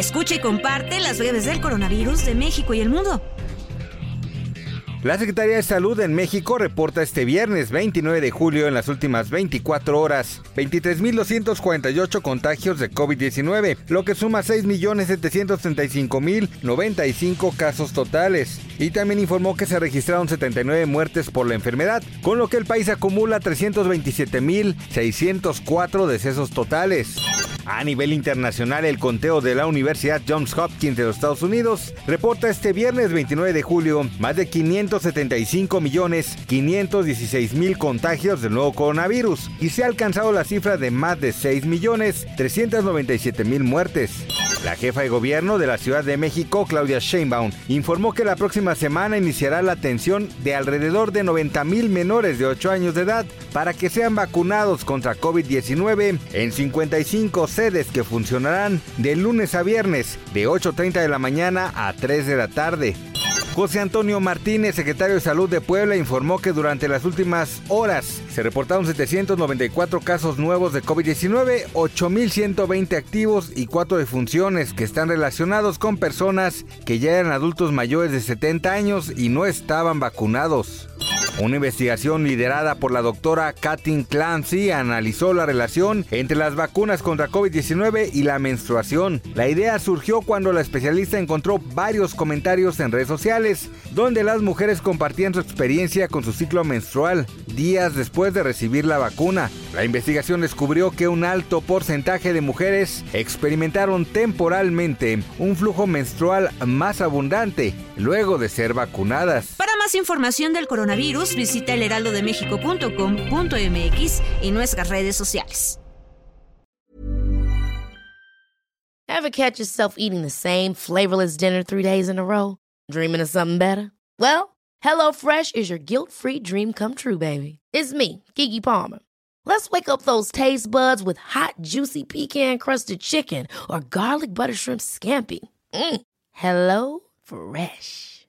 Escucha y comparte las breves del coronavirus de México y el mundo. La Secretaría de Salud en México reporta este viernes 29 de julio en las últimas 24 horas 23.248 contagios de COVID-19, lo que suma 6.735.095 casos totales. Y también informó que se registraron 79 muertes por la enfermedad, con lo que el país acumula 327.604 decesos totales. A nivel internacional, el conteo de la Universidad Johns Hopkins de los Estados Unidos reporta este viernes 29 de julio más de 575 millones 516 mil contagios del nuevo coronavirus y se ha alcanzado la cifra de más de 6 millones 397 mil muertes. La jefa de gobierno de la Ciudad de México, Claudia Sheinbaum, informó que la próxima semana iniciará la atención de alrededor de 90 mil menores de 8 años de edad para que sean vacunados contra COVID-19 en 55 sedes que funcionarán de lunes a viernes de 8.30 de la mañana a 3 de la tarde. José Antonio Martínez, secretario de Salud de Puebla, informó que durante las últimas horas se reportaron 794 casos nuevos de COVID-19, 8.120 activos y 4 defunciones que están relacionados con personas que ya eran adultos mayores de 70 años y no estaban vacunados. Una investigación liderada por la doctora Katin Clancy analizó la relación entre las vacunas contra COVID-19 y la menstruación. La idea surgió cuando la especialista encontró varios comentarios en redes sociales donde las mujeres compartían su experiencia con su ciclo menstrual días después de recibir la vacuna. La investigación descubrió que un alto porcentaje de mujeres experimentaron temporalmente un flujo menstrual más abundante luego de ser vacunadas. Más información del coronavirus, visita elheraldodemexico.com.mx y nuestras redes sociales. Ever catch yourself eating the same flavorless dinner three days in a row? Dreaming of something better? Well, HelloFresh is your guilt-free dream come true, baby. It's me, Kiki Palmer. Let's wake up those taste buds with hot, juicy pecan-crusted chicken or garlic butter shrimp scampi. Mm. Hello Fresh.